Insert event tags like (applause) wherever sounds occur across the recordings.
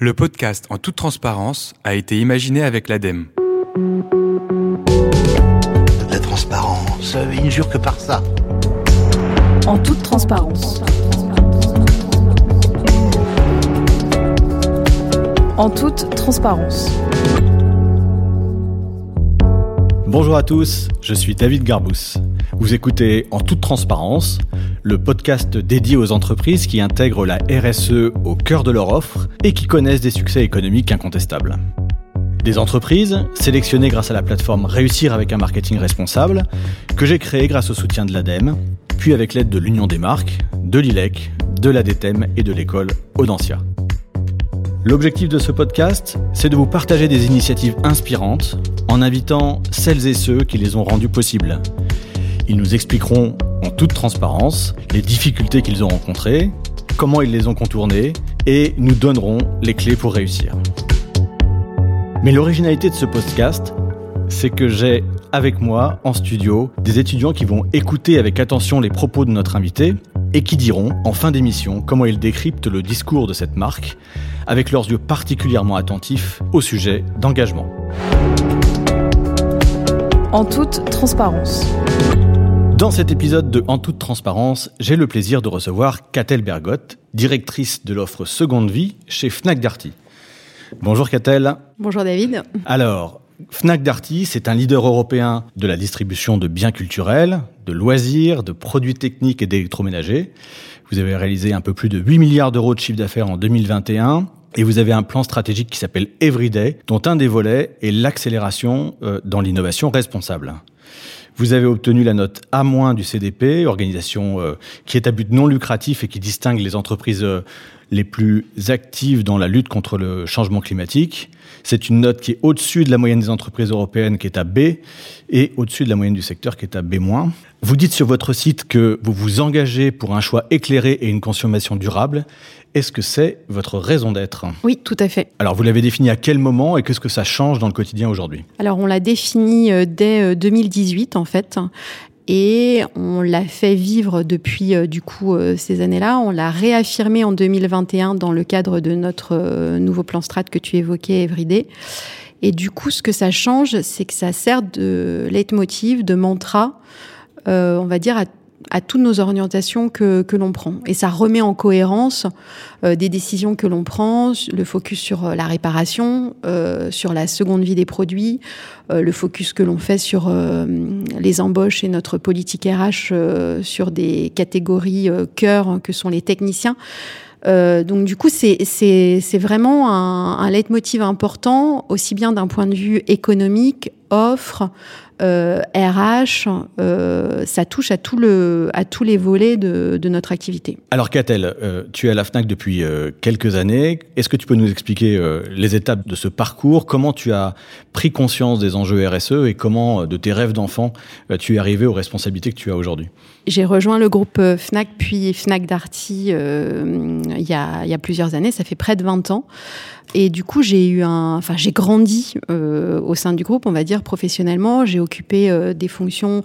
Le podcast En toute transparence a été imaginé avec l'ADEME. De la transparence, il ne jure que par ça. En toute transparence. En toute transparence. Bonjour à tous, je suis David Garbous. Vous écoutez En toute transparence, le podcast dédié aux entreprises qui intègrent la RSE au cœur de leur offre et qui connaissent des succès économiques incontestables. Des entreprises sélectionnées grâce à la plateforme Réussir avec un marketing responsable, que j'ai créée grâce au soutien de l'ADEME, puis avec l'aide de l'Union des marques, de l'ILEC, de l'ADTEM et de l'école Audencia. L'objectif de ce podcast, c'est de vous partager des initiatives inspirantes en invitant celles et ceux qui les ont rendues possibles. Ils nous expliqueront toute transparence les difficultés qu'ils ont rencontrées, comment ils les ont contournées et nous donneront les clés pour réussir. Mais l'originalité de ce podcast, c'est que j'ai avec moi en studio des étudiants qui vont écouter avec attention les propos de notre invité et qui diront en fin d'émission comment ils décryptent le discours de cette marque avec leurs yeux particulièrement attentifs au sujet d'engagement. En toute transparence. Dans cet épisode de En toute transparence, j'ai le plaisir de recevoir Catel Bergotte, directrice de l'offre Seconde Vie chez Fnac Darty. Bonjour Catel. Bonjour David. Alors, Fnac Darty, c'est un leader européen de la distribution de biens culturels, de loisirs, de produits techniques et d'électroménagers. Vous avez réalisé un peu plus de 8 milliards d'euros de chiffre d'affaires en 2021 et vous avez un plan stratégique qui s'appelle Everyday, dont un des volets est l'accélération euh, dans l'innovation responsable. Vous avez obtenu la note A- du CDP, organisation euh, qui est à but non lucratif et qui distingue les entreprises euh, les plus actives dans la lutte contre le changement climatique. C'est une note qui est au-dessus de la moyenne des entreprises européennes qui est à B et au-dessus de la moyenne du secteur qui est à B-. Vous dites sur votre site que vous vous engagez pour un choix éclairé et une consommation durable. Est-ce que c'est votre raison d'être? Oui, tout à fait. Alors, vous l'avez défini à quel moment et qu'est-ce que ça change dans le quotidien aujourd'hui? Alors, on l'a défini euh, dès 2018, en fait. Et on l'a fait vivre depuis euh, du coup euh, ces années-là. On l'a réaffirmé en 2021 dans le cadre de notre nouveau plan strat que tu évoquais, Everyday. Et du coup, ce que ça change, c'est que ça sert de leitmotiv, de mantra, on va dire, à à toutes nos orientations que, que l'on prend. Et ça remet en cohérence euh, des décisions que l'on prend, le focus sur euh, la réparation, euh, sur la seconde vie des produits, le focus que l'on fait sur les embauches et notre politique RH sur des catégories cœur que sont les techniciens. donc du coup, c'est vraiment un, un leitmotiv important, aussi bien d'un point de vue économique, offre, RH, euh, ça touche à, tout le, à tous les volets de, de notre activité. Alors Catel, euh, tu es à la FNAC depuis euh, quelques années. Est-ce que tu peux nous expliquer euh, les étapes de ce parcours? Comment tu as pris conscience des enjeux RSE et comment, euh, de tes rêves d'enfant, tu es arrivé aux responsabilités que tu as aujourd'hui? J'ai rejoint le groupe FNAC puis FNAC Darty il y, a, il y a plusieurs années, ça fait près de 20 ans. Et du coup, j'ai eu un, enfin, j'ai grandi euh, au sein du groupe, on va dire professionnellement. J'ai occupé euh, des fonctions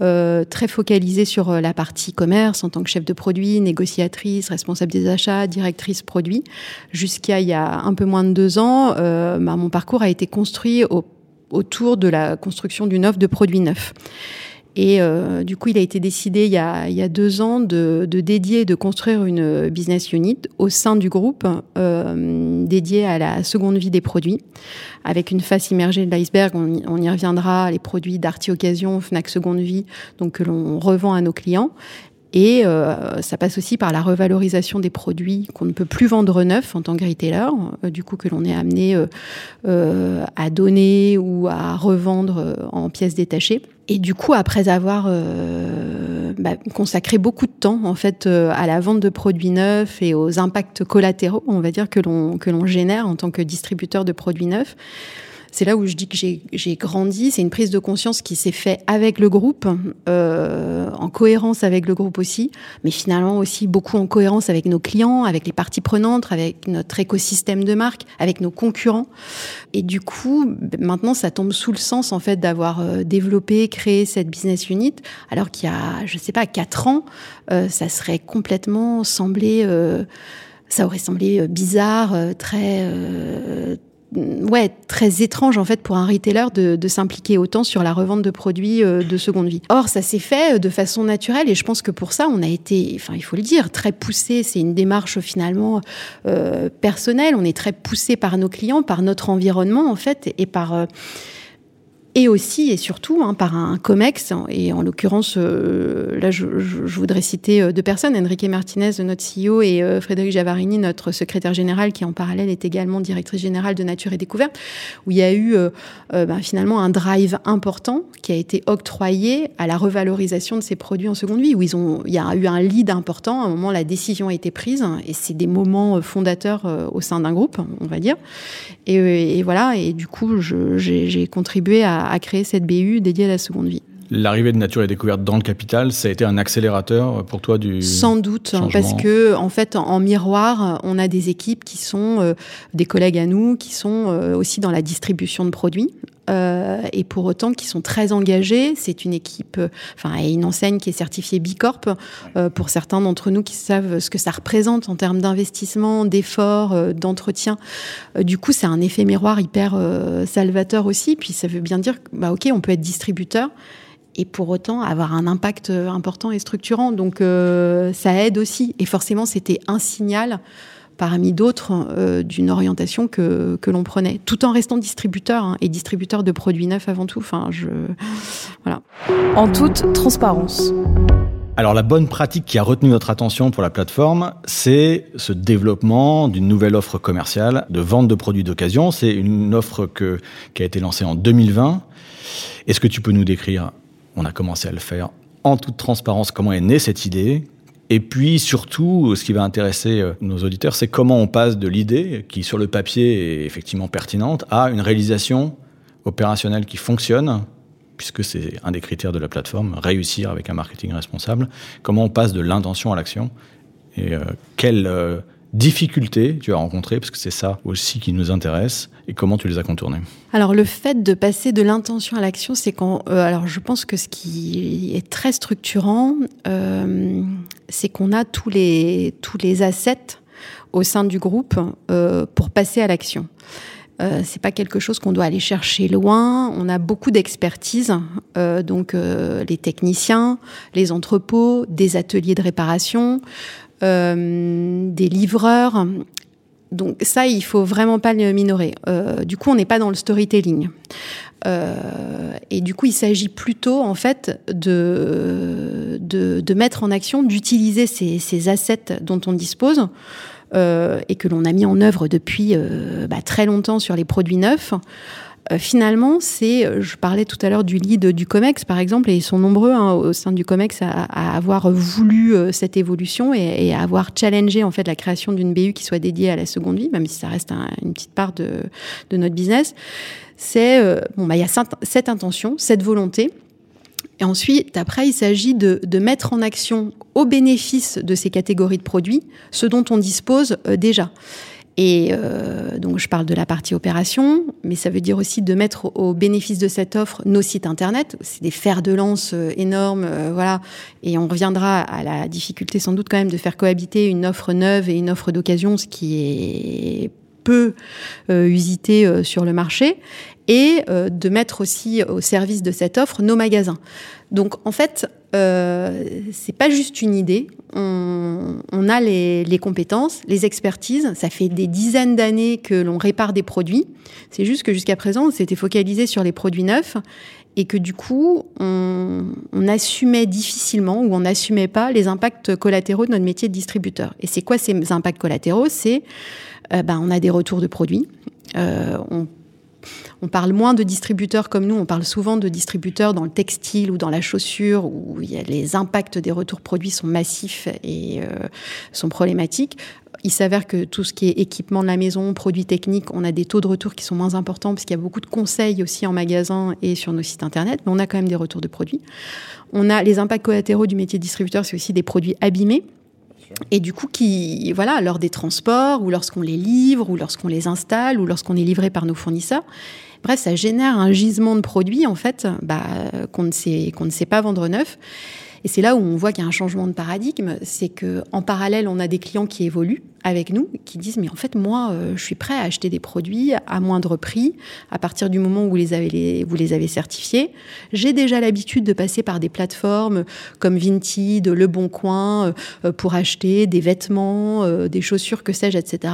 euh, très focalisées sur la partie commerce en tant que chef de produit, négociatrice, responsable des achats, directrice produit. Jusqu'à il y a un peu moins de deux ans, bah, mon parcours a été construit au, autour de la construction d'une offre de produits neufs. Et euh, du coup, il a été décidé il y a, il y a deux ans de, de, dédier, de construire une business unit au sein du groupe euh, dédiée à la seconde vie des produits, avec une face immergée de l'iceberg. On, on, y reviendra, les produits d'Arty Occasion, Fnac Seconde Vie, donc que l'on revend à nos clients. Et euh, ça passe aussi par la revalorisation des produits qu'on ne peut plus vendre neufs en tant que retailer, euh, du coup que l'on est amené euh, euh à donner ou à revendre en pièces détachées. Et du coup, après avoir bah, consacré beaucoup de temps en fait à la vente de produits neufs et aux impacts collatéraux, on va dire que l'on que l'on génère en tant que distributeur de produits neufs, c'est là où je dis que j'ai grandi. C'est une prise de conscience qui s'est faite avec le groupe, euh, en cohérence avec le groupe aussi, mais finalement aussi beaucoup en cohérence avec nos clients, avec les parties prenantes, avec notre écosystème de marque, avec nos concurrents. Et du coup, maintenant, ça tombe sous le sens en fait d'avoir euh, développé, créé cette business unit, alors qu'il y a, je sais pas, quatre ans, euh, ça serait complètement semblé. Euh, ça aurait semblé bizarre, très ouais, très étrange en fait pour un retailer de, de s'impliquer autant sur la revente de produits euh, de seconde vie. Or, ça s'est fait euh, de façon naturelle et je pense que pour ça, on a été, enfin, il faut le dire, très poussé. C'est une démarche finalement euh, personnelle. On est très poussé par nos clients, par notre environnement en fait et par euh, et aussi et surtout hein, par un COMEX. Et en l'occurrence, euh, là, je, voudrais citer euh, deux personnes, Enrique Martinez, notre CEO, et euh, Frédéric Javarini, notre secrétaire général, qui en parallèle est également directrice générale de Nature et Découverte, où il y a eu euh, ben, finalement un drive important qui a été octroyé à la revalorisation de ces produits en seconde vie, où ils ont, il y a eu un lead important. À un moment, la décision a été prise, et c'est des moments fondateurs au sein d'un groupe, on va dire. Et, et voilà, et du coup, j'ai contribué à à, créer cette BU dédiée à la seconde vie. L'arrivée de Nature et Découverte dans le capital, ça a été un accélérateur pour toi du Sans doute, changement. parce que en fait, en, en, miroir, on a des équipes qui sont euh, des collègues à nous, qui sont euh, aussi dans la distribution de produits. Euh, et pour autant qui sont très engagés. C'est une équipe, euh, enfin, et une enseigne qui est certifiée Bicorp. Euh, pour certains d'entre nous qui savent ce que ça représente en termes d'investissement, d'efforts, euh, d'entretien. du coup, c'est un effet miroir hyper salvateur aussi. Puis ça veut bien dire, bah, ok, on peut être distributeur et pour autant avoir un impact important et structurant. Donc ça aide aussi. Et forcément, c'était un signal parmi d'autres euh, d'une orientation que, que l'on prenait, tout en restant distributeur hein, et distributeur de produits neufs avant tout. Enfin, je voilà. En toute transparence. Alors la bonne pratique qui a retenu notre attention pour la plateforme, c'est ce développement d'une nouvelle offre commerciale de vente de produits d'occasion. C'est une offre que, qui a été lancée en 2020. Est-ce que tu peux nous décrire? On a commencé à le faire en toute transparence, comment est née cette idée? Et puis surtout, ce qui va intéresser nos auditeurs, c'est comment on passe de l'idée, qui sur le papier est effectivement pertinente, à une réalisation opérationnelle qui fonctionne, puisque c'est un des critères de la plateforme, réussir avec un marketing responsable. Comment on passe de l'intention à l'action et euh, quelle euh, difficultés tu as rencontrées, parce que c'est ça aussi qui nous intéresse, et comment tu les as contournées Alors le fait de passer de l'intention à l'action, c'est quand... Euh, alors je pense que ce qui est très structurant, euh, c'est qu'on a tous les, tous les assets au sein du groupe euh, pour passer à l'action. Euh, c'est pas quelque chose qu'on doit aller chercher loin. On a beaucoup d'expertise, donc les techniciens, les entrepôts, des ateliers de réparation, des livreurs. Donc ça, il faut vraiment pas le minorer. Euh, du coup, on n'est pas dans le storytelling. Euh, et du coup, il s'agit plutôt en fait de, de, mettre en action, d'utiliser ces, assets dont on dispose euh, et que l'on a mis en œuvre depuis bah, très longtemps sur les produits neufs. Euh, finalement, c'est, je parlais tout à l'heure du lead du COMEX par exemple, et ils sont nombreux hein, au sein du COMEX à, avoir voulu euh, cette évolution et, à avoir challengé en fait la création d'une BU qui soit dédiée à la seconde vie, même si ça reste un, une petite part de, notre business. C'est euh, bon, bah il y a cette, intention, cette volonté. Et ensuite, après, il s'agit de, mettre en action au bénéfice de ces catégories de produits ce dont on dispose euh, déjà. Et euh, donc, je parle de la partie opération, mais ça veut dire aussi de mettre au, bénéfice de cette offre nos sites internet. C'est des fers de lance euh, énormes, euh, voilà. Et on reviendra à la difficulté sans doute quand même de faire cohabiter une offre neuve et une offre d'occasion, ce qui est peu usité sur le marché et de mettre aussi au service de cette offre nos magasins. Donc en fait, euh, c'est pas juste une idée. On, a les, compétences, les expertises. Ça fait des dizaines d'années que l'on répare des produits. C'est juste que jusqu'à présent, on s'était focalisé sur les produits neufs et que du coup, on, on, assumait difficilement ou on n'assumait pas les impacts collatéraux de notre métier de distributeur. Et c'est quoi ces impacts collatéraux? C'est euh, ben, on a des retours de produits. Euh, on on parle moins de distributeurs comme nous, on parle souvent de distributeurs dans le textile ou dans la chaussure où les impacts des retours produits sont massifs et euh, sont problématiques. Il s'avère que tout ce qui est équipement de la maison, produits techniques, on a des taux de retour qui sont moins importants parce qu'il y a beaucoup de conseils aussi en magasin et sur nos sites internet, mais on a quand même des retours de produits. On a les impacts collatéraux du métier de distributeur, c'est aussi des produits abîmés et du coup, qui, voilà, lors des transports, ou lorsqu'on les livre, ou lorsqu'on les installe, ou lorsqu'on est livré par nos fournisseurs, bref, ça génère un gisement de produits, en fait, bah, qu'on ne, sait, qu'on ne sait pas vendre neuf. Et c'est là où on voit qu'il y a un changement de paradigme, c'est que en parallèle, on a des clients qui évoluent avec nous, qui disent mais en fait moi, euh, je suis prêt à acheter des produits à moindre prix à partir du moment où vous les avez, vous les avez certifiés. J'ai déjà l'habitude de passer par des plateformes comme Vinted, Le Bon Coin euh, pour acheter des vêtements, euh, des chaussures, que sais-je, etc.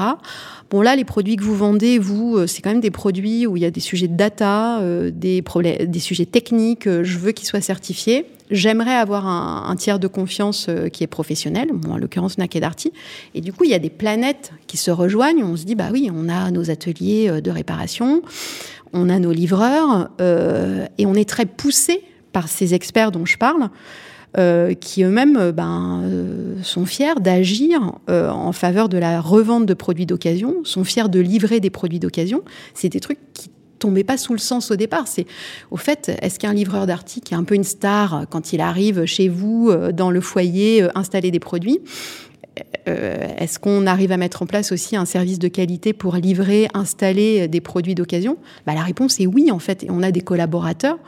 Bon là, les produits que vous vendez, vous, c'est quand même des produits où il y a des sujets de data, des des sujets techniques. je veux qu'ils soient certifiés. J'aimerais avoir un, tiers de confiance euh, qui est professionnel, en l'occurrence Fnac et. Et du coup, il y a des planètes qui se rejoignent. On se dit, bah oui, on a nos ateliers euh, de réparation, on a nos livreurs, euh, et on est très poussé par ces experts dont je parle. qui eux-mêmes ben, sont fiers d'agir en faveur de la revente de produits d'occasion, sont fiers de livrer des produits d'occasion. C'est des trucs qui tombait pas sous le sens au départ. C'est au fait, est-ce qu'un livreur d'articles est un peu une star quand il arrive chez vous euh, dans le foyer euh, installer des produits euh, Est-ce qu'on arrive à mettre en place aussi un service de qualité pour livrer, installer des produits d'occasion? Bah, La réponse est oui, en fait. Et on a des collaborateurs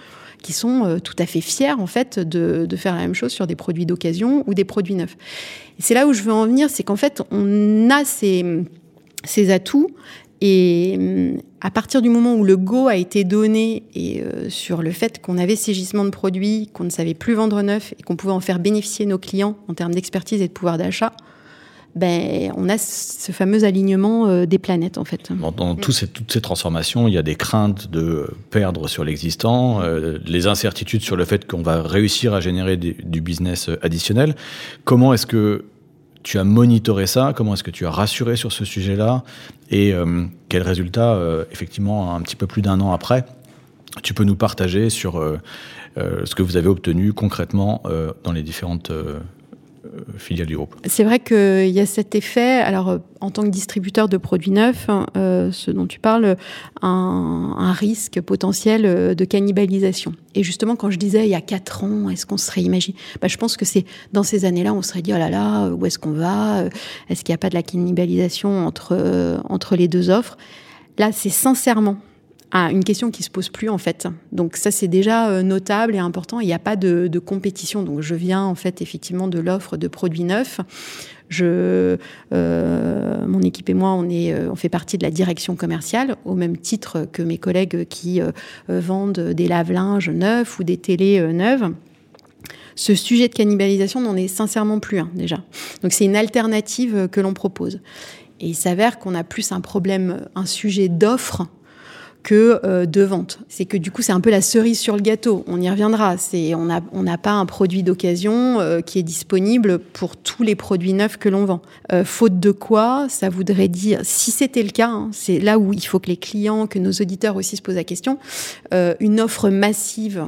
qui sont tout à fait fiers, en fait, de, faire la même chose sur des produits d'occasion ou des produits neufs. C'est là où je veux en venir, c'est qu'en fait, on a ces, ces atouts et hum, à partir du moment où le go a été donné euh, sur le fait qu'on avait ces gisements de produits, qu'on ne savait plus vendre neuf et qu'on pouvait en faire bénéficier nos clients en termes d'expertise et de pouvoir d'achat, ben, on a ce fameux alignement euh, des planètes en fait. Dans, toutes ces transformations, il y a des craintes de perdre sur l'existant, euh, les incertitudes sur le fait qu'on va réussir à générer du business additionnel. Comment est-ce que tu as monitoré ça Comment est-ce que tu as rassuré sur ce sujet-là Et euh, quel résultat, euh, effectivement, un petit peu plus d'un an après, tu peux nous partager sur euh, ce que vous avez obtenu concrètement dans les différentes euh, groupe. C'est vrai qu'il y a cet effet, alors euh, en tant que distributeur de produits neufs, hein, euh, ce dont tu parles, un, risque potentiel de cannibalisation. Et justement, quand je disais il y a quatre ans, est-ce qu'on serait imaginé bah, Je pense que c'est dans ces années-là, on serait dit oh là là, où est-ce qu'on va Est-ce qu'il n'y a pas de la cannibalisation entre, entre les deux offres? Là, c'est sincèrement à une question qui se pose plus en fait. Donc ça c'est déjà euh, notable et important. Il n'y a pas de, compétition. Donc je viens en fait effectivement de l'offre de produits neufs. Je, euh, mon équipe et moi, on, est, euh, on fait partie de la direction commerciale, au même titre que mes collègues qui vendent des lave-linges neufs ou des télés neuves. Ce sujet de cannibalisation n'en est sincèrement plus un déjà. Donc c'est une alternative que l'on propose. Et il s'avère qu'on a plus un problème, un sujet d'offre que euh, de vente. C'est que du coup, c'est un peu la cerise sur le gâteau. On y reviendra. C'est on n'a pas un produit d'occasion euh, qui est disponible pour tous les produits neufs que l'on vend. Euh, faute de quoi, ça voudrait dire, si c'était le cas, hein, c'est là où il faut que les clients, que nos auditeurs aussi se posent la question, une offre massive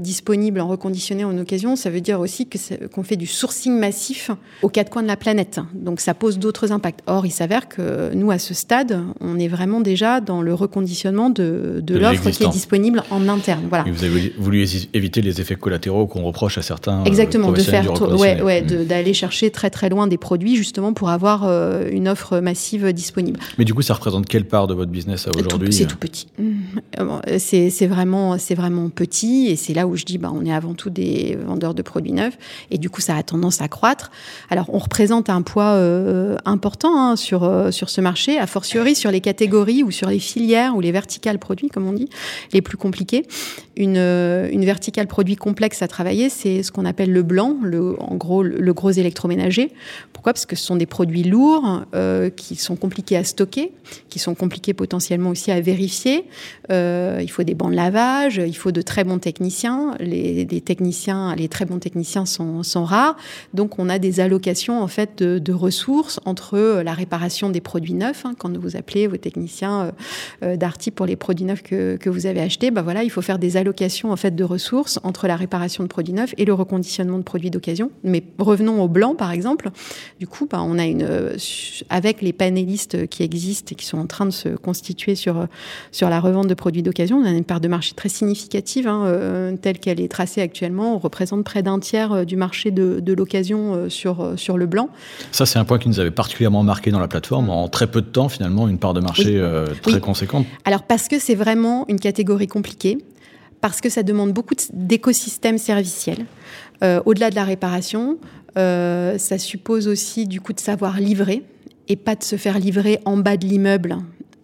disponible en reconditionné en occasion, ça veut dire aussi que qu'on fait du sourcing massif aux quatre coins de la planète. Donc ça pose d'autres impacts. Or, il s'avère que nous, à ce stade, on est vraiment déjà dans le reconditionnement de, l'offre qui est disponible en interne. Voilà. vous avez voulu éviter les effets collatéraux qu'on reproche à certains euh, Exactement, de faire, ouais, ouais, mmh. d'aller chercher très très loin des produits justement pour avoir euh, une offre massive disponible. Mais du coup, ça représente quelle part de votre business aujourd'hui C'est tout petit. Mmh. C'est vraiment, c'est vraiment petit et c'est là où je dis, bah, on est avant tout des vendeurs de produits neufs et du coup, ça a tendance à croître. Alors, on représente un poids euh, important hein, sur sur ce marché, a fortiori sur les catégories ou sur les filières ou les verticales produits, comme on dit, les plus compliqués. Une, euh, une verticale produit complexe à travailler, c'est ce qu'on appelle le blanc, le, en gros le gros électroménager. Pourquoi? Parce que ce sont des produits lourds euh, qui sont compliqués à stocker, qui sont compliqués potentiellement aussi à vérifier. Euh, il faut des bancs de lavage, il faut de très bons techniciens. Les, techniciens, les très bons techniciens sont, rares, donc on a des allocations en fait de, ressources entre la réparation des produits neufs, hein, quand vous appelez vos techniciens d'articles pour les produits neufs que, vous avez achetés, bah voilà, il faut faire des allocations en fait de ressources entre la réparation de produits neufs et le reconditionnement de produits d'occasion. Mais revenons au blanc, par exemple. Du coup, bah, on a une, euh, avec les panélistes qui existent et qui sont en train de se constituer sur sur la revente de produits d'occasion, on a une part de marché très significative, hein, euh, telle qu'elle est tracée actuellement. On représente près d'un tiers euh, du marché de, de l'occasion sur sur le blanc. Ça, c'est un point qui nous avait particulièrement marqué dans la plateforme. En très peu de temps, finalement, une part de marché très conséquente. Alors parce que c'est vraiment une catégorie compliquée, parce que ça demande beaucoup d'écosystèmes serviciels. Au-delà de la réparation, ça suppose aussi du coup de savoir livrer et pas de se faire livrer en bas de l'immeuble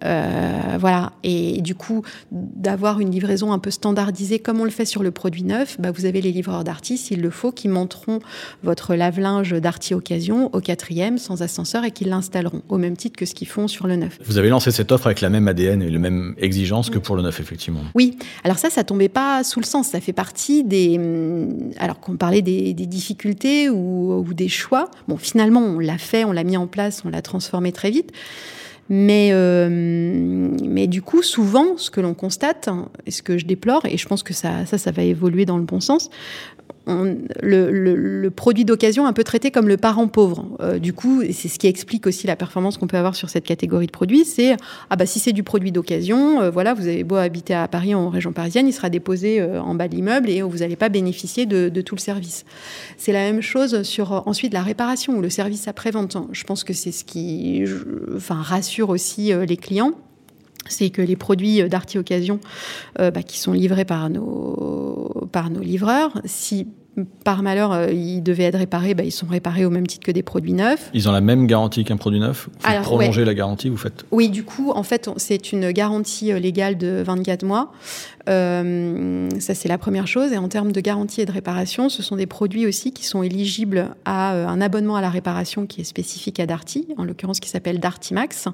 euh, voilà. Et du coup, d'avoir une livraison un peu standardisée comme on le fait sur le produit neuf, bah, vous avez les livreurs d'artis, s'il le faut, qui monteront votre lave-linge d'artis occasion au quatrième sans ascenseur et qui l'installeront au même titre que ce qu'ils font sur le neuf. Vous avez lancé cette offre avec la même ADN et la même exigence que pour le neuf, effectivement. Oui. Alors ça, ça tombait pas sous le sens. Ça fait partie des. Hum, alors qu'on parlait des, difficultés ou, ou des choix. Bon, finalement, on l'a fait, on l'a mis en place, on l'a transformé très vite. Mais, euh, mais du coup, souvent, ce que l'on constate, et ce que je déplore, et je pense que ça, ça va évoluer dans le bon sens, le, produit d'occasion un peu traité comme le parent pauvre. Euh, du coup, c'est ce qui explique aussi la performance qu'on peut avoir sur cette catégorie de produits. C'est ah bah si c'est du produit d'occasion, euh, voilà, vous avez beau habiter à Paris en région parisienne, il sera déposé euh, en bas de l'immeuble et vous n'allez pas bénéficier de, tout le service. C'est la même chose sur ensuite la réparation ou le service après vente. Je pense que c'est ce qui, enfin, rassure aussi les clients c'est que les produits d'Arty Occasion bah, qui sont livrés par nos, par nos livreurs, si par malheur, euh, ils devaient être réparés, bah, ils sont réparés au même titre que des produits neufs. Ils ont la même garantie qu'un produit neuf? Vous faites prolonger la garantie, vous faites? Oui, du coup, en fait, c'est une garantie euh, légale de 24 mois. Euh, ça, c'est la première chose. Et en termes de garantie et de réparation, ce sont des produits aussi qui sont éligibles à un abonnement à la réparation qui est spécifique à Darty, en l'occurrence qui s'appelle Darty Max,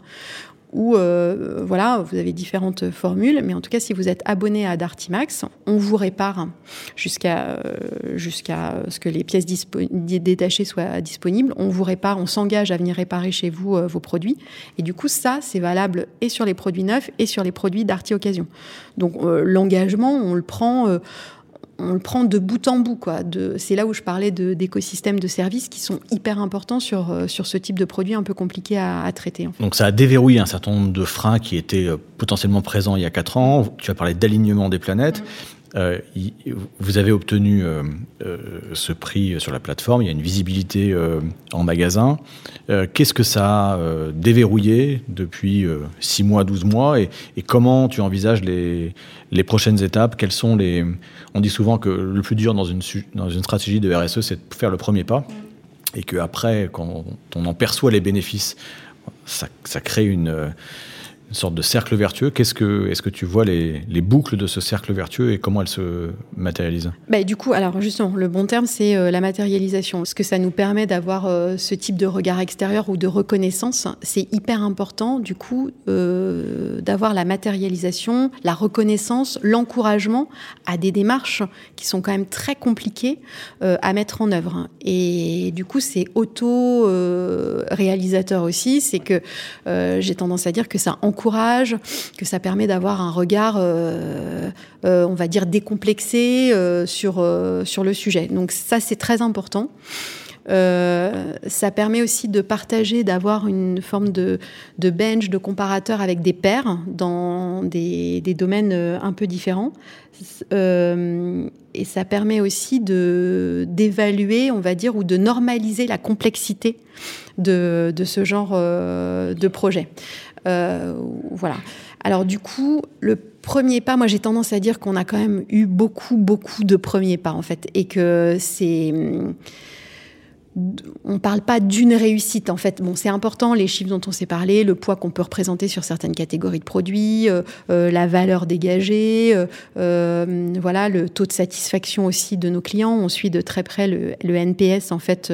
où euh, voilà, vous avez différentes formules, mais en tout cas, si vous êtes abonné à Dartimax, on vous répare jusqu'à euh, ce que les pièces détachées soient disponibles. On vous répare, on s'engage à venir réparer chez vous euh, vos produits. Et du coup, ça, c'est valable et sur les produits neufs et sur les produits d'Arty Occasion. Donc, l'engagement, on le prend on le prend de bout en bout. Quoi. c'est là où je parlais d'écosystèmes de, services qui sont hyper importants sur, euh, sur ce type de produit un peu compliqué à, traiter. Donc ça a déverrouillé un certain nombre de freins qui étaient euh, potentiellement présents il y a 4 ans. Tu as parlé d'alignement des planètes. Euh, vous avez obtenu euh, euh, ce prix sur la plateforme, il y a une visibilité en magasin. Qu'est-ce que ça a déverrouillé depuis 6 mois, 12 mois et, comment tu envisages les, prochaines étapes? Quels sont les... On dit souvent que le plus dur dans une, stratégie de RSE, c'est de faire le premier pas. Et qu'après, quand on en perçoit les bénéfices, ça crée une une sorte de cercle vertueux. Qu'est-ce que, est-ce que tu vois les, les, boucles de ce cercle vertueux et comment elles se matérialisent? Bah, Du coup, alors justement, le bon terme, c'est euh, la matérialisation. Ce que ça nous permet d'avoir euh, ce type de regard extérieur ou de reconnaissance, c'est hyper important, du coup, euh, d'avoir la matérialisation, la reconnaissance, l'encouragement à des démarches qui sont quand même très compliquées à mettre en œuvre. Et du coup, c'est auto-réalisateur aussi. C'est que j'ai tendance à dire que ça que ça permet d'avoir un regard, euh, euh, on va dire, décomplexé euh, sur, sur le sujet. Donc ça, c'est très important. ça permet aussi de partager, d'avoir une forme de, de, bench, de comparateur avec des pairs dans des, des domaines un peu différents. et ça permet aussi d'évaluer, on va dire, ou de normaliser la complexité de, de ce genre de projet. Euh, voilà. Alors du coup, le premier pas, moi j'ai tendance à dire qu'on a quand même eu beaucoup, beaucoup de premiers pas en fait, et que c'est on ne parle pas d'une réussite en fait. Bon, c'est important les chiffres dont on s'est parlé, le poids qu'on peut représenter sur certaines catégories de produits, euh, euh, la valeur dégagée, euh, voilà le taux de satisfaction aussi de nos clients. On suit de très près le, NPS en fait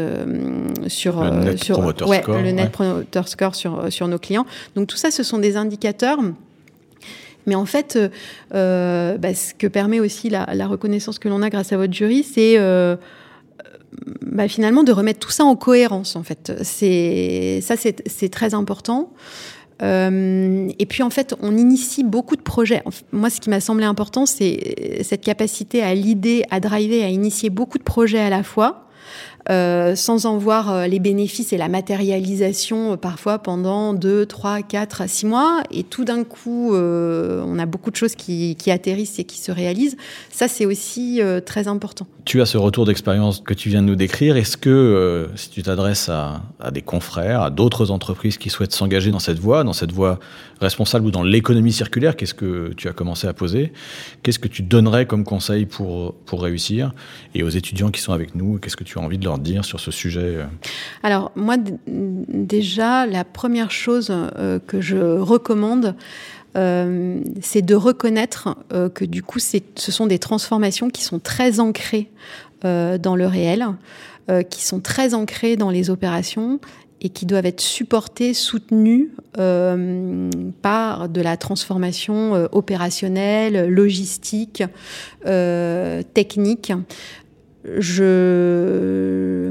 sur le Net sur Score, le Net Promoter Score sur sur nos clients. Donc tout ça, ce sont des indicateurs. Mais en fait, bah, ce que permet aussi la, la reconnaissance que l'on a grâce à votre jury, c'est bah, finalement de remettre tout ça en cohérence en fait. C'est ça c'est très important. Euh, et puis en fait, on initie beaucoup de projets. Moi, ce qui m'a semblé important, c'est cette capacité à l'idée, à driver, à initier beaucoup de projets à la fois. Euh, sans en voir euh, les bénéfices et la matérialisation euh, parfois pendant 2, 3, 4, 6 mois. Et tout d'un coup, on a beaucoup de choses qui, atterrissent et qui se réalisent. Ça, c'est aussi très important. Tu as ce retour d'expérience que tu viens de nous décrire. Est-ce que, si tu t'adresses à, à, des confrères, à d'autres entreprises qui souhaitent s'engager dans cette voie, dans cette voie responsable ou dans l'économie circulaire, qu'est-ce que tu as commencé à poser? Qu'est-ce que tu donnerais comme conseil pour, pour réussir? Et aux étudiants qui sont avec nous, qu'est-ce que tu as envie de leur dire sur ce sujet euh Alors, moi, déjà, la première chose euh, que je recommande, euh, c'est de reconnaître que du coup, ce sont des transformations qui sont très ancrées dans le réel, qui sont très ancrées dans les opérations et qui doivent être supportées, soutenues par de la transformation opérationnelle, logistique, technique je,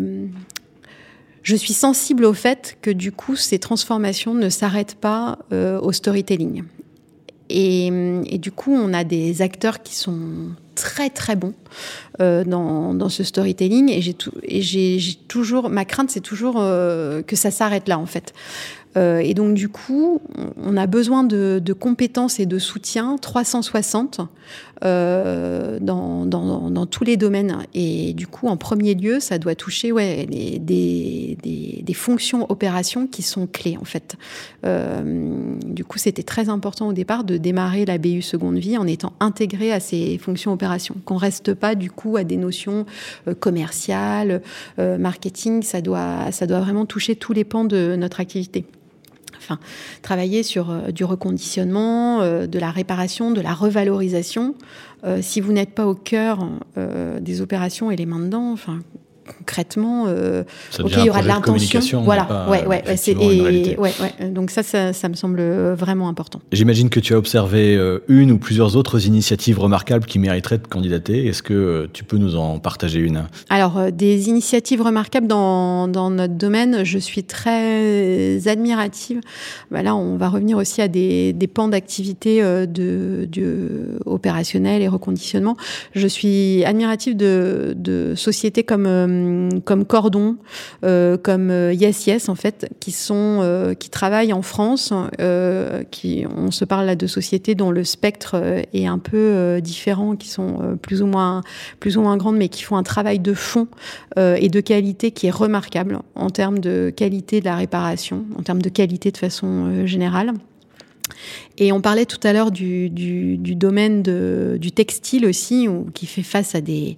suis sensible au fait que du coup, ces transformations ne s'arrêtent pas euh, au storytelling. Et, du coup, on a des acteurs qui sont très très bons euh, dans, dans, ce storytelling. Et j'ai toujours, ma crainte, c'est toujours euh, que ça s'arrête là en fait. Euh, et donc, du coup, on a besoin de, compétences et de soutien 360 euh, dans, tous les domaines. Et du coup, en premier lieu, ça doit toucher ouais, des, fonctions opérations qui sont clés, en fait. Euh, du coup, c'était très important au départ de démarrer la BU seconde vie en étant intégré à ces fonctions opérations. Qu'on reste pas, du coup, à des notions commerciales, marketing. Ça doit vraiment toucher tous les pans de notre activité travailler sur euh, du reconditionnement, euh, de la réparation, de la revalorisation. Euh, si vous n'êtes pas au cœur des opérations et les mains dedans, concrètement, euh, ok, il y aura de l'intention. Voilà, ouais, ouais, et, ouais, ouais, Donc ça, ça, me semble vraiment important. J'imagine que tu as observé euh, une ou plusieurs autres initiatives remarquables qui mériteraient de candidater. Est-ce que euh, tu peux nous en partager une? Alors, des initiatives remarquables dans, dans, notre domaine, je suis très admirative. Bah là, on va revenir aussi à des, des pans d'activité de, de opérationnel et reconditionnement. Je suis admirative de, de sociétés comme euh, comme Cordon, euh, comme euh, Yes Yes en fait, qui sont qui travaillent en France. qui, on se parle là de sociétés dont le spectre est un peu différent, qui sont plus ou moins plus ou moins grandes, mais qui font un travail de fond et de qualité qui est remarquable en termes de qualité de la réparation, en termes de qualité de façon générale. Et on parlait tout à l'heure du, domaine du textile aussi, qui fait face à des,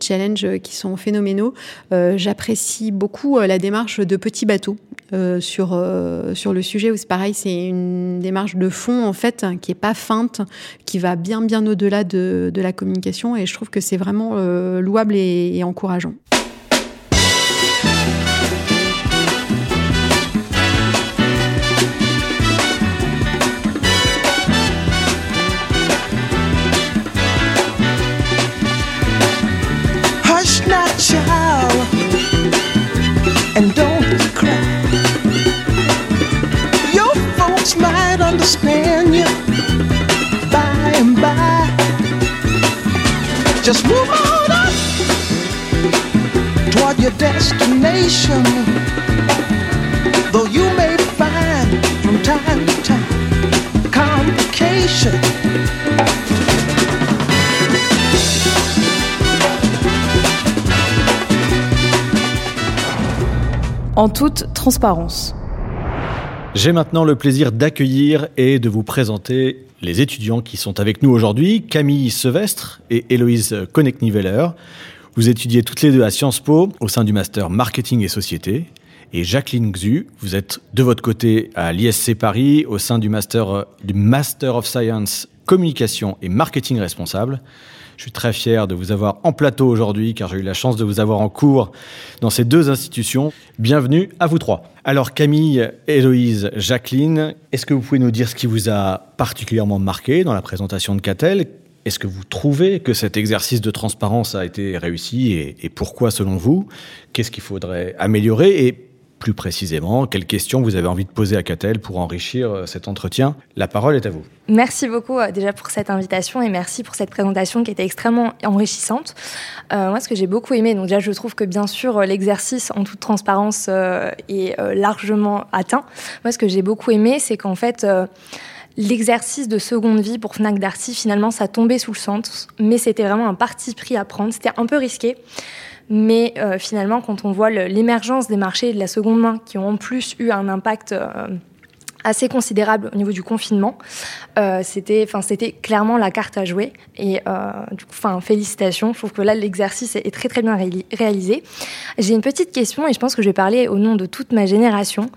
challenges qui sont phénoménaux. Euh, j'apprécie beaucoup euh, la démarche de Petit Bateau euh, sur, le sujet, où c'est pareil, c'est une démarche de fond, en fait, qui est pas feinte, qui va bien, bien au-delà de, la communication. Et je trouve que c'est vraiment louable et encourageant. Understand you by and by. Just move on up toward your destination. En toute transparence. J'ai maintenant le plaisir d'accueillir et de vous présenter les étudiants qui sont avec nous aujourd'hui, Camille Sevestre et Héloïse Connect-Niveller. Vous étudiez toutes les deux à Sciences Po au sein du master Marketing et Société. Et Jacqueline Xu, vous êtes de votre côté à l'ISC Paris au sein du master, du master of Science Communication et Marketing Responsable. Je suis très fier de vous avoir en plateau aujourd'hui car j'ai eu la chance de vous avoir en cours dans ces deux institutions. Bienvenue à vous trois. Alors Camille, Héloïse, Jacqueline, est-ce que vous pouvez nous dire ce qui vous a particulièrement marqué dans la présentation de Catel? Est-ce que vous trouvez que cet exercice de transparence a été réussi? Et, pourquoi selon vous Qu'est-ce qu'il faudrait améliorer? Plus précisément, quelles questions vous avez envie de poser à Catel pour enrichir euh, cet entretien? La parole est à vous. Merci beaucoup euh, déjà pour cette invitation et merci pour cette présentation qui était extrêmement enrichissante. Euh, moi, ce que j'ai beaucoup aimé, donc déjà, je trouve que bien sûr, l'exercice en toute transparence est largement atteint. Moi, ce que j'ai beaucoup aimé, c'est qu'en fait, l'exercice de seconde vie pour Fnac Darty, finalement, ça tombait sous le centre, mais c'était vraiment un parti pris à prendre. C'était un peu risqué. Mais euh, finalement, quand on voit l'émergence des marchés de la seconde main, qui ont en plus eu un impact euh, assez considérable au niveau du confinement, euh, c'était, clairement la carte à jouer. Et du coup, félicitations. Je trouve que là, l'exercice est très très bien réalisé. J'ai une petite question et je pense que je vais parler au nom de toute ma génération.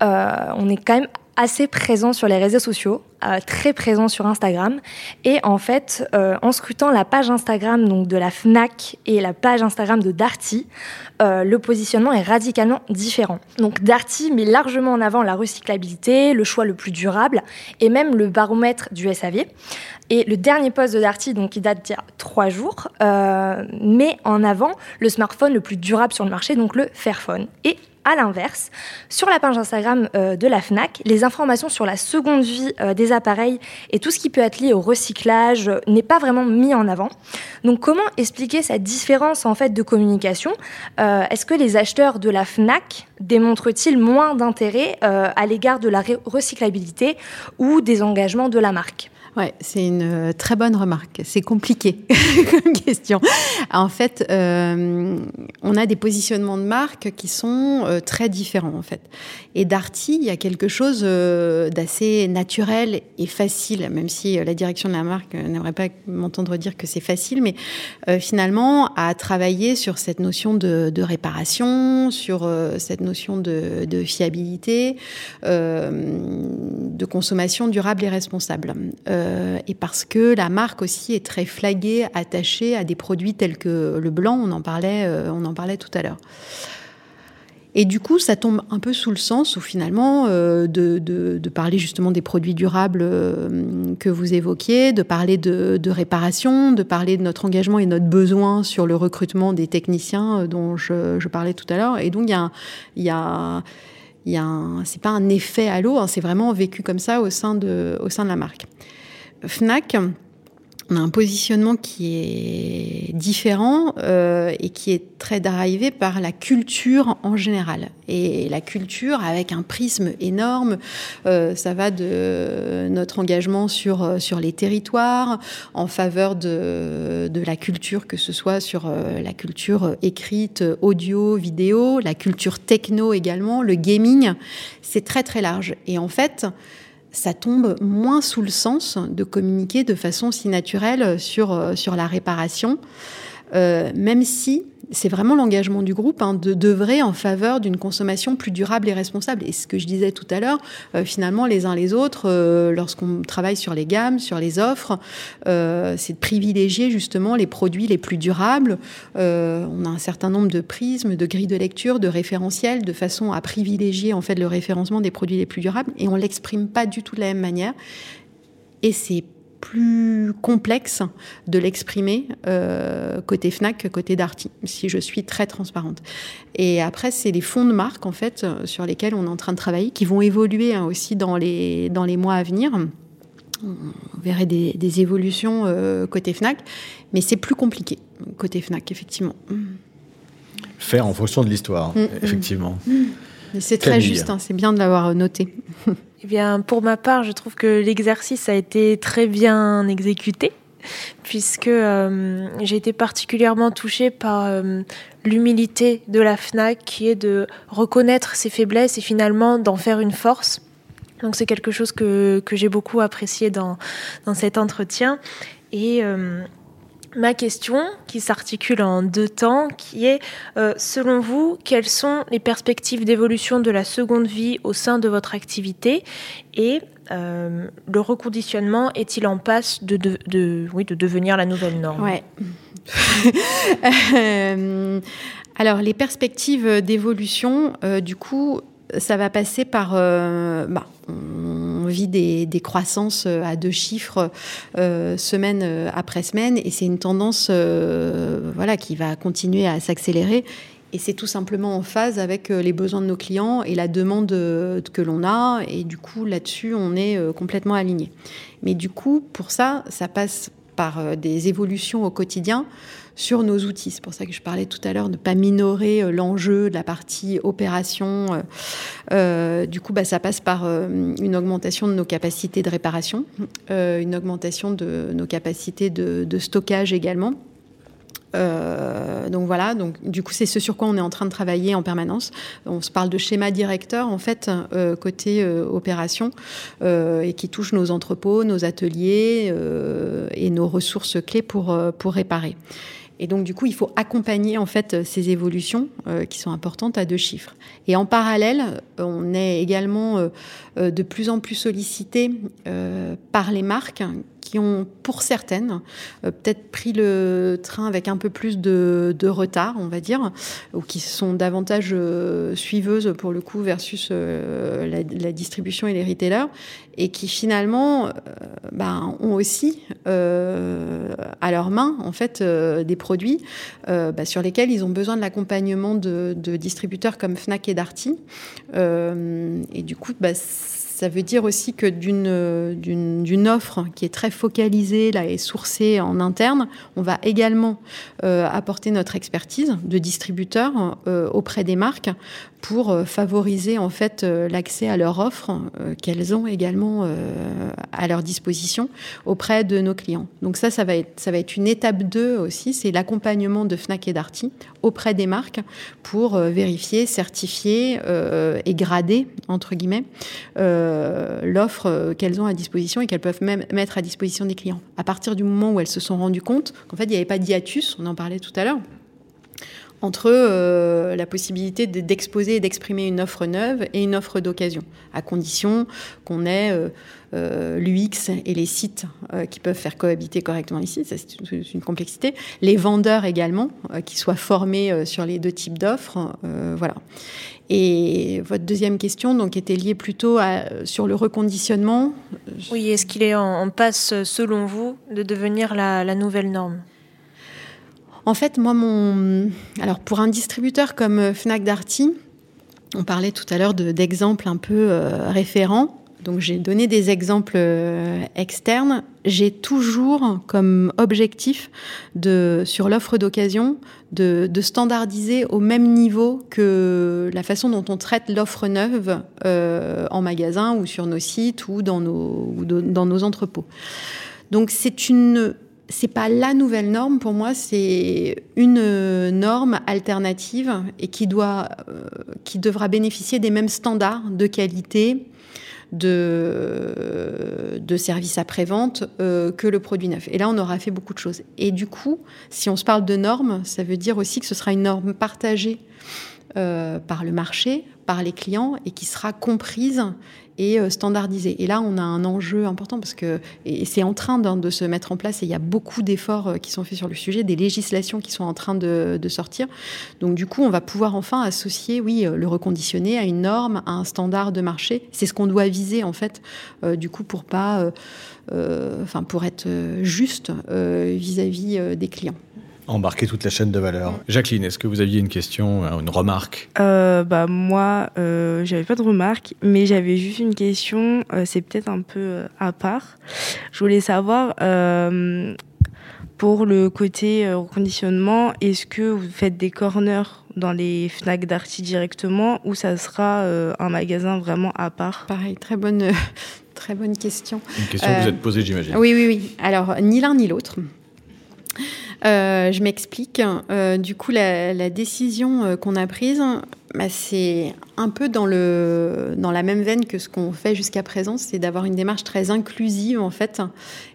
on est quand même assez présent sur les réseaux sociaux, euh, très présent sur Instagram. Et en fait, euh, en scrutant la page Instagram donc de la Fnac et la page Instagram de Darty, euh, le positionnement est radicalement différent. Donc Darty met largement en avant la recyclabilité, le choix le plus durable et même le baromètre du SAV. Et le dernier post de Darty, donc qui date d'il y a trois jours, met en avant le smartphone le plus durable sur le marché, donc le Fairphone. Et à l'inverse, sur la page Instagram euh, de la FNAC, les informations sur la seconde vie euh, des appareils et tout ce qui peut être lié au recyclage euh, n'est pas vraiment mis en avant. Donc comment expliquer cette différence en fait de communication Est-ce que les acheteurs de la FNAC démontrent-ils moins d'intérêt à l'égard de la recyclabilité ou des engagements de la marque? Ouais, c'est une euh, très bonne remarque. C'est compliqué (laughs) comme question. En fait, euh, on a des positionnements de marque qui sont euh, très différents en fait. Et Darty, il y a quelque chose d'assez naturel et facile, même si la direction de la marque n'aimerait pas m'entendre dire que c'est facile, mais finalement à travailler sur cette notion de, réparation, sur cette notion de, fiabilité, de consommation durable et responsable. Et parce que la marque aussi est très flaguée, attachée à des produits tels que le blanc, on en parlait, euh, on en parlait tout à l'heure. Et du coup, ça tombe un peu sous le sens finalement euh, de, parler justement des produits durables que vous évoquiez, de parler de, réparation, de parler de notre engagement et notre besoin sur le recrutement des techniciens dont je, parlais tout à l'heure. Et donc, il y a, y a il c'est pas un effet à l'eau, hein, c'est vraiment vécu comme ça au sein de, au sein de la marque. Fnac, on a un positionnement qui est différent euh, et qui est très drivé par la culture en général. Et la culture avec un prisme énorme, euh, ça va de notre engagement sur, euh, sur les territoires, en faveur de, de la culture, que ce soit sur la culture écrite, audio, vidéo, la culture techno également, le gaming, c'est très très large. Et en fait, ça tombe moins sous le sens de communiquer de façon si naturelle sur, euh, sur la réparation, euh, même si c'est vraiment l'engagement du groupe hein, de d'œuvrer en faveur d'une consommation plus durable et responsable. Et ce que je disais tout à l'heure, euh, finalement, les uns les autres, euh, lorsqu'on travaille sur les gammes, sur les offres, euh, c'est de privilégier justement les produits les plus durables. on a un certain nombre de prismes, de grilles de lecture, de référentiels, de façon à privilégier en fait le référencement des produits les plus durables. Et on l'exprime pas du tout de la même manière. Et c'est plus complexe de l'exprimer euh, côté Fnac, côté Darty, si je suis très transparente. Et après, c'est les fonds de marque en fait sur lesquels on est en train de travailler, qui vont évoluer hein, aussi dans les dans les mois à venir. On verrait des, évolutions euh, côté Fnac, mais c'est plus compliqué côté Fnac, effectivement. Faire en fonction de l'histoire, mm, mm. effectivement. C'est très juste, hein, c'est bien de l'avoir noté. (laughs) Eh pour ma part, je trouve que l'exercice a été très bien exécuté puisque euh, j'ai été particulièrement touchée par euh, l'humilité de la FNAC qui est de reconnaître ses faiblesses et finalement d'en faire une force. Donc c'est quelque chose que, que j'ai beaucoup apprécié dans, dans cet entretien. Et euh, ma question, qui s'articule en deux temps, qui est, euh, selon vous, quelles sont les perspectives d'évolution de la seconde vie au sein de votre activité et euh, le reconditionnement est-il en passe de, devenir la nouvelle norme? (laughs) Euh, alors, les perspectives d'évolution, du coup, ça va passer par... Bah, on vit des, croissances euh, à deux chiffres euh, semaine euh, après semaine et c'est une tendance voilà, qui va continuer à s'accélérer. Et c'est tout simplement en phase avec les besoins de nos clients et la demande que l'on a. Et du coup, là-dessus, on est complètement aligné. Mais du coup, pour ça, ça passe par des évolutions au quotidien sur nos outils. C'est pour ça que je parlais tout à l'heure de ne pas minorer euh, l'enjeu de la partie opération. Euh, euh, du coup, bah, ça passe par une augmentation de nos capacités de réparation, une augmentation de nos capacités de, stockage également. donc voilà, donc du coup c'est ce sur quoi on est en train de travailler en permanence. On se parle de schéma directeur en fait côté opération et qui touche nos entrepôts, nos ateliers et nos ressources clés pour pour réparer. Et donc, du coup, il faut accompagner en fait ces évolutions euh, qui sont importantes à deux chiffres. Et en parallèle, on est également euh, euh, de plus en plus sollicité par les marques ont, pour certaines, euh, peut-être pris le train avec un peu plus de, retard, on va dire, ou qui sont davantage euh, suiveuses pour le coup versus euh, la, distribution et les retailers, et qui finalement ben, ont aussi à leur main en fait des produits bah, sur lesquels ils ont besoin de l'accompagnement de, distributeurs comme Fnac et Darty, et du coup, bah, ça veut dire aussi que d'une offre qui est très focalisée là, et sourcée en interne, on va également euh, apporter notre expertise de distributeur euh, auprès des marques pour euh, favoriser en fait euh, l'accès à leur offre euh, qu'elles ont également à leur disposition auprès de nos clients. Donc ça, ça va être, ça va être une étape 2 aussi, c'est l'accompagnement de Fnac et Darty auprès des marques pour vérifier, certifier et grader, entre guillemets, l'offre qu'elles ont à disposition et qu'elles peuvent même mettre à disposition des clients. À partir du moment où elles se sont rendues compte qu'en fait, il n'y avait pas d'hiatus, on en parlait tout à l'heure, entre euh, la possibilité d'exposer et d'exprimer une offre neuve et une offre d'occasion, à condition qu'on ait euh, euh, l'UX et les sites qui peuvent faire cohabiter correctement ici, c'est une complexité. Les vendeurs également, qui soient formés sur les deux types d'offres, voilà. Et votre deuxième question donc était liée plutôt sur le reconditionnement. Oui, est-ce qu'il est en, passe, selon vous, de devenir la nouvelle norme? En fait, moi, mon. Alors, pour un distributeur comme euh, Fnac Darty, on parlait tout à l'heure d'exemples un peu euh, référents. Donc, j'ai donné des exemples euh, externes. J'ai toujours comme objectif de, sur l'offre d'occasion de, standardiser au même niveau que la façon dont on traite l'offre neuve en magasin ou sur nos sites ou dans nos, ou dans nos entrepôts. Donc, c'est une c'est pas la nouvelle norme pour moi, c'est une norme alternative et euh, qui devra bénéficier des mêmes standards de qualité, de, de service après-vente euh, que le produit neuf. Et là, on aura fait beaucoup de choses. Et du coup, si on se parle de normes, ça veut dire aussi que ce sera une norme partagée euh, par le marché, par les clients et qui sera comprise et euh, standardisée. Et là, on a un enjeu important parce que c'est en train de, se mettre en place et il y a beaucoup d'efforts euh, qui sont faits sur le sujet, des législations qui sont en train de, sortir. Donc du coup, on va pouvoir enfin associer, oui, le reconditionner à une norme, à un standard de marché. C'est ce qu'on doit viser en fait, du coup, pour pas, enfin, pour être juste vis à -vis, des clients embarquer toute la chaîne de valeur. Jacqueline, est-ce que vous aviez une question, euh, une remarque? Euh, bah, Moi, euh, j'avais pas de remarque, mais j'avais juste une question, euh, c'est peut-être un peu à part. Je voulais savoir, pour le côté reconditionnement, est-ce que vous faites des corners dans les FNAC d'Arty directement ou ça sera un magasin vraiment à part? Pareil, très bonne, (laughs) très bonne question. Une question que vous êtes posée, j'imagine. Oui, oui, oui. Alors, ni l'un ni l'autre. Euh, je m'explique. Euh, du coup, la, décision euh, qu'on a prise, bah, c'est un peu dans, le, dans la même veine que ce qu'on fait jusqu'à présent, c'est d'avoir une démarche très inclusive en fait,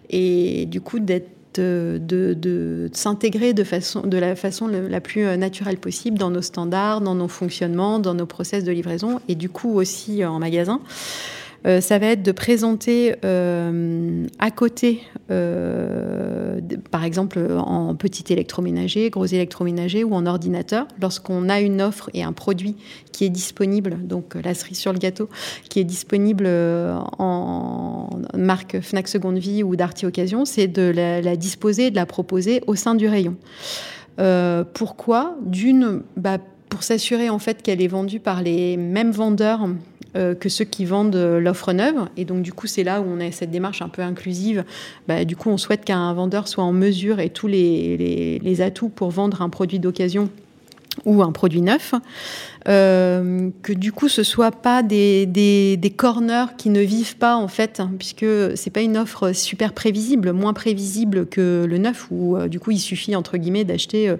et du coup d'être de, s'intégrer de, façon, de la façon la plus naturelle possible dans nos standards, dans nos fonctionnements, dans nos process de livraison et du coup aussi en magasin. Euh, ça va être de présenter euh, à côté, euh, par exemple en petit électroménager, gros électroménager ou en ordinateur, lorsqu'on a une offre et un produit qui est disponible, donc la cerise sur le gâteau, qui est disponible en marque Fnac Seconde Vie ou Darty Occasion, c'est de la, disposer de la proposer au sein du rayon. pourquoi? D'une, bah, pour s'assurer en fait qu'elle est vendue par les mêmes vendeurs que ceux qui vendent l'offre neuve. Et donc, du coup, c'est là où on a cette démarche un peu inclusive. Bah, du coup, on souhaite qu'un vendeur soit en mesure et tous les, les atouts pour vendre un produit d'occasion ou un produit neuf. Euh, que du coup ce soit pas des, des, des, corners qui ne vivent pas en fait, hein, puisque c'est pas une offre super prévisible, moins prévisible que le neuf, où euh, du coup il suffit entre guillemets d'acheter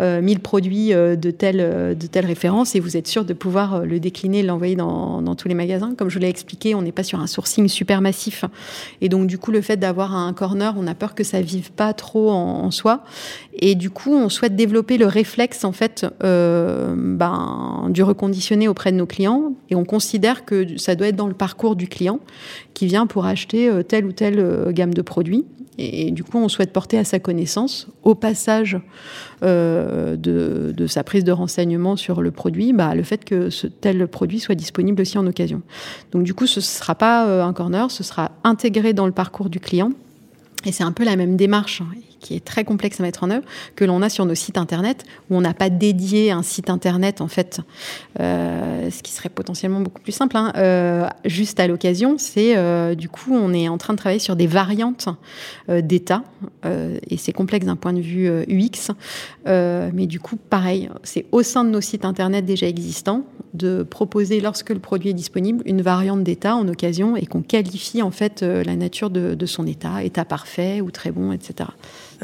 euh, 1000 produits euh, de telle, de telle référence et vous êtes sûr de pouvoir le décliner, l'envoyer dans, dans tous les magasins. Comme je vous l'ai expliqué, on n'est pas sur un sourcing super massif, et donc du coup le fait d'avoir un corner, on a peur que ça vive pas trop en, en soi, et du coup on souhaite développer le réflexe en fait, ben du reconditionné auprès de nos clients et on considère que ça doit être dans le parcours du client qui vient pour acheter euh, telle ou telle euh, gamme de produits. Et, du coup, on souhaite porter à sa connaissance, au passage euh, de, de, sa prise de renseignement sur le produit, bah, le fait que ce tel produit soit disponible aussi en occasion. Donc du coup, ce ne sera pas un corner, ce sera intégré dans le parcours du client. Et c'est un peu la même démarche qui est très complexe à mettre en œuvre, que l'on a sur nos sites internet, où on n'a pas dédié un site internet, en fait, euh, ce qui serait potentiellement beaucoup plus simple, hein, euh, juste à l'occasion, c'est euh, du coup, on est en train de travailler sur des variantes d'état, et c'est complexe d'un point de vue UX, mais du coup, pareil, c'est au sein de nos sites internet déjà existants, de proposer, lorsque le produit est disponible, une variante d'état en occasion, et qu'on qualifie en fait la nature de son état, état parfait ou très bon, etc.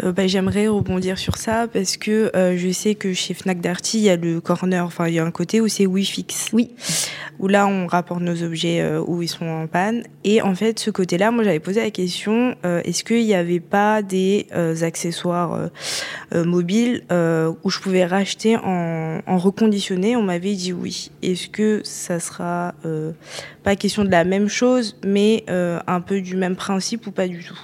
Euh, bah, J'aimerais rebondir sur ça parce que euh, je sais que chez Fnac Darty, il y a le corner, enfin il y a un côté où c'est Wi-Fix. Oui. Où là, on rapporte nos objets euh, où ils sont en panne. Et en fait, ce côté-là, moi j'avais posé la question, euh, est-ce qu'il n'y avait pas des euh, accessoires euh, mobiles où je pouvais racheter en, en reconditionné? On m'avait dit oui. Est-ce que ça sera pas question de la même chose, mais un peu du même principe ou pas du tout?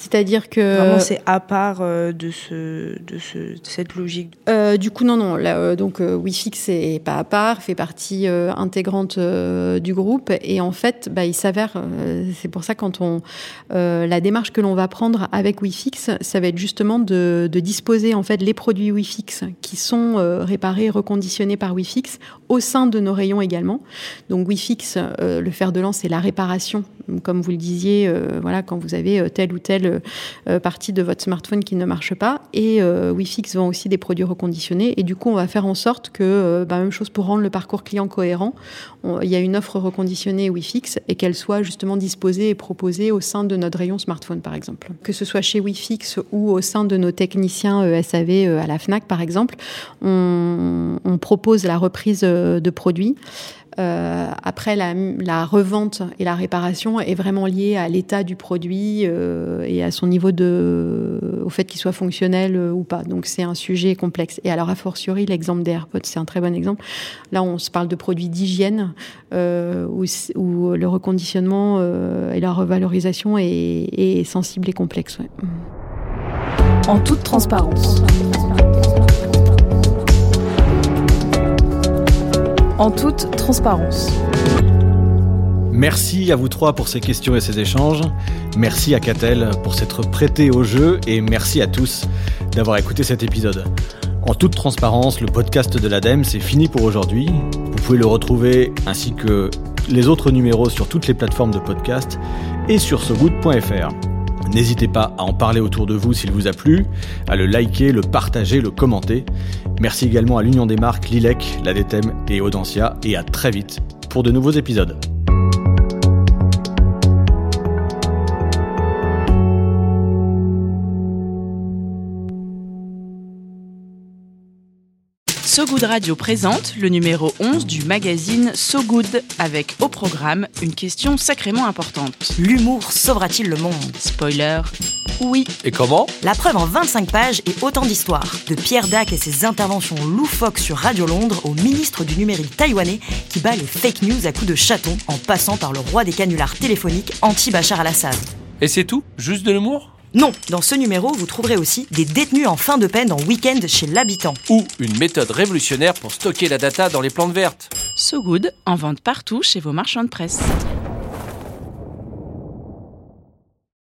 C'est-à-dire que vraiment c'est à part euh, de ce de ce de cette logique. Euh, du coup non non là, euh, donc euh, Wi-Fi c'est pas à part, fait partie intégrante du groupe et en fait bah, il s'avère c'est pour ça quand on la démarche que l'on va prendre avec Wi-Fi ça va être justement de, de disposer en fait les produits Wi-Fi qui sont réparés reconditionnés par Wi-Fi au sein de nos rayons également. Donc Wi-Fi le fer de lance c'est la réparation comme vous le disiez voilà quand vous avez tel ou tel partie de votre smartphone qui ne marche pas. Et euh, Wi-Fix vend aussi des produits reconditionnés. Et du coup, on va faire en sorte que, euh, bah, même chose pour rendre le parcours client cohérent, il y a une offre reconditionnée Wi-Fix et qu'elle soit justement disposée et proposée au sein de notre rayon smartphone, par exemple. Que ce soit chez Wi-Fix ou au sein de nos techniciens SAV à la FNAC, par exemple, on propose la reprise de produits. Euh, après, la, revente et la réparation est vraiment liée à l'état du produit euh, et à son niveau de, au fait qu'il soit fonctionnel euh, ou pas. Donc c'est un sujet complexe. Et alors a fortiori, l'exemple des c'est un très bon exemple. Là, on se parle de produits d'hygiène où, le reconditionnement et la revalorisation est, sensible et complexe. En toute transparence. En toute transparence. Merci à vous trois pour ces questions et ces échanges. Merci à Catel pour s'être prêté au jeu et merci à tous d'avoir écouté cet épisode. En toute transparence, le podcast de l'ADEME, c'est fini pour aujourd'hui. Vous pouvez le retrouver ainsi que les autres numéros sur toutes les plateformes de podcast et sur sogood.fr. N'hésitez pas à en parler autour de vous s'il vous a plu, à le liker, le partager, le commenter. Merci également à l'Union des marques, Lilec, la DTM et Audencia, et à très vite pour de nouveaux épisodes. So Good Radio présente le numéro 11 du magazine So Good avec au programme une question sacrément importante. L'humour sauvera-t-il le monde? Spoiler. Oui. Et comment? La preuve en 25 pages et autant d'histoires. De Pierre Dac et ses interventions loufoques sur Radio Londres au ministre du numérique taïwanais qui bat les fake news à coups de chaton en passant par le roi des canulars téléphoniques anti-Bachar al-Assad. Et c'est tout? Juste de l'humour? Non, dans ce numéro, vous trouverez aussi des détenus en fin de peine en week-end chez l'habitant. Ou une méthode révolutionnaire pour stocker la data dans les plantes vertes. So Good, en vente partout chez vos marchands de presse.